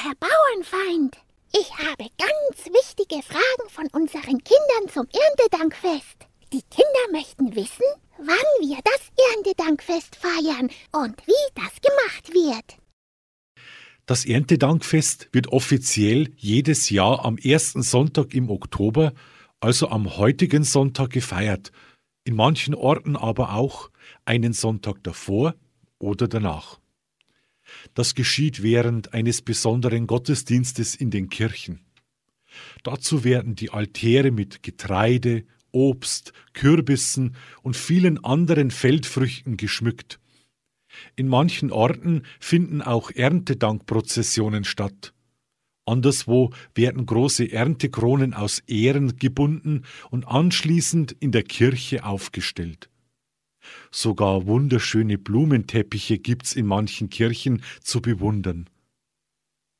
Herr Bauernfeind. Ich habe ganz wichtige Fragen von unseren Kindern zum Erntedankfest. Die Kinder möchten wissen, wann wir das Erntedankfest feiern und wie das gemacht wird. Das Erntedankfest wird offiziell jedes Jahr am ersten Sonntag im Oktober, also am heutigen Sonntag, gefeiert, in manchen Orten aber auch einen Sonntag davor oder danach. Das geschieht während eines besonderen Gottesdienstes in den Kirchen. Dazu werden die Altäre mit Getreide, Obst, Kürbissen und vielen anderen Feldfrüchten geschmückt in manchen Orten finden auch Erntedankprozessionen statt. Anderswo werden große Erntekronen aus Ähren gebunden und anschließend in der Kirche aufgestellt. Sogar wunderschöne Blumenteppiche gibt's in manchen Kirchen zu bewundern.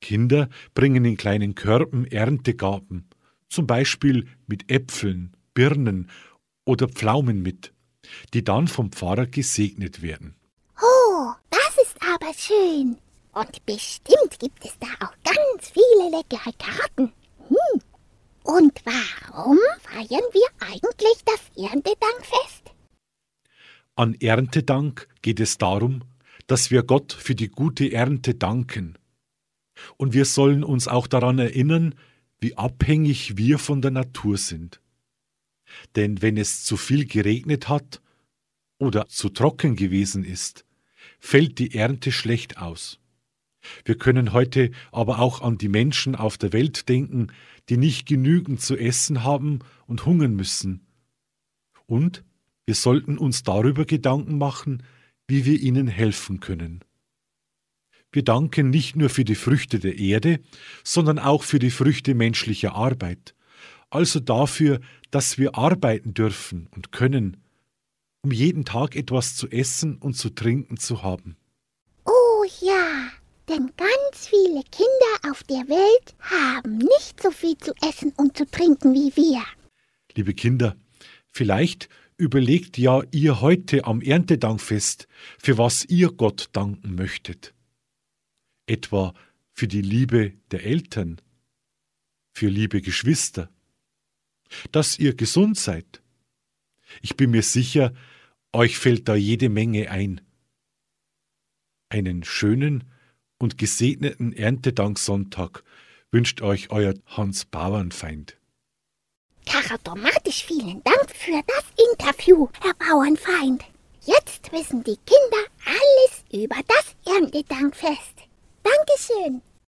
Kinder bringen in kleinen Körben Erntegaben, zum Beispiel mit Äpfeln, Birnen oder Pflaumen mit, die dann vom Pfarrer gesegnet werden aber schön. Und bestimmt gibt es da auch ganz viele leckere Karten. Hm. Und warum feiern wir eigentlich das Erntedankfest? An Erntedank geht es darum, dass wir Gott für die gute Ernte danken. Und wir sollen uns auch daran erinnern, wie abhängig wir von der Natur sind. Denn wenn es zu viel geregnet hat oder zu trocken gewesen ist, fällt die Ernte schlecht aus. Wir können heute aber auch an die Menschen auf der Welt denken, die nicht genügend zu essen haben und hungern müssen. Und wir sollten uns darüber Gedanken machen, wie wir ihnen helfen können. Wir danken nicht nur für die Früchte der Erde, sondern auch für die Früchte menschlicher Arbeit, also dafür, dass wir arbeiten dürfen und können, um jeden Tag etwas zu essen und zu trinken zu haben. Oh ja, denn ganz viele Kinder auf der Welt haben nicht so viel zu essen und zu trinken wie wir. Liebe Kinder, vielleicht überlegt ja ihr heute am Erntedankfest, für was ihr Gott danken möchtet. Etwa für die Liebe der Eltern, für liebe Geschwister, dass ihr gesund seid, ich bin mir sicher, euch fällt da jede Menge ein. Einen schönen und gesegneten Erntedanksonntag wünscht euch euer Hans Bauernfeind. Charaktermatisch vielen Dank für das Interview, Herr Bauernfeind. Jetzt wissen die Kinder alles über das Erntedankfest. Dankeschön.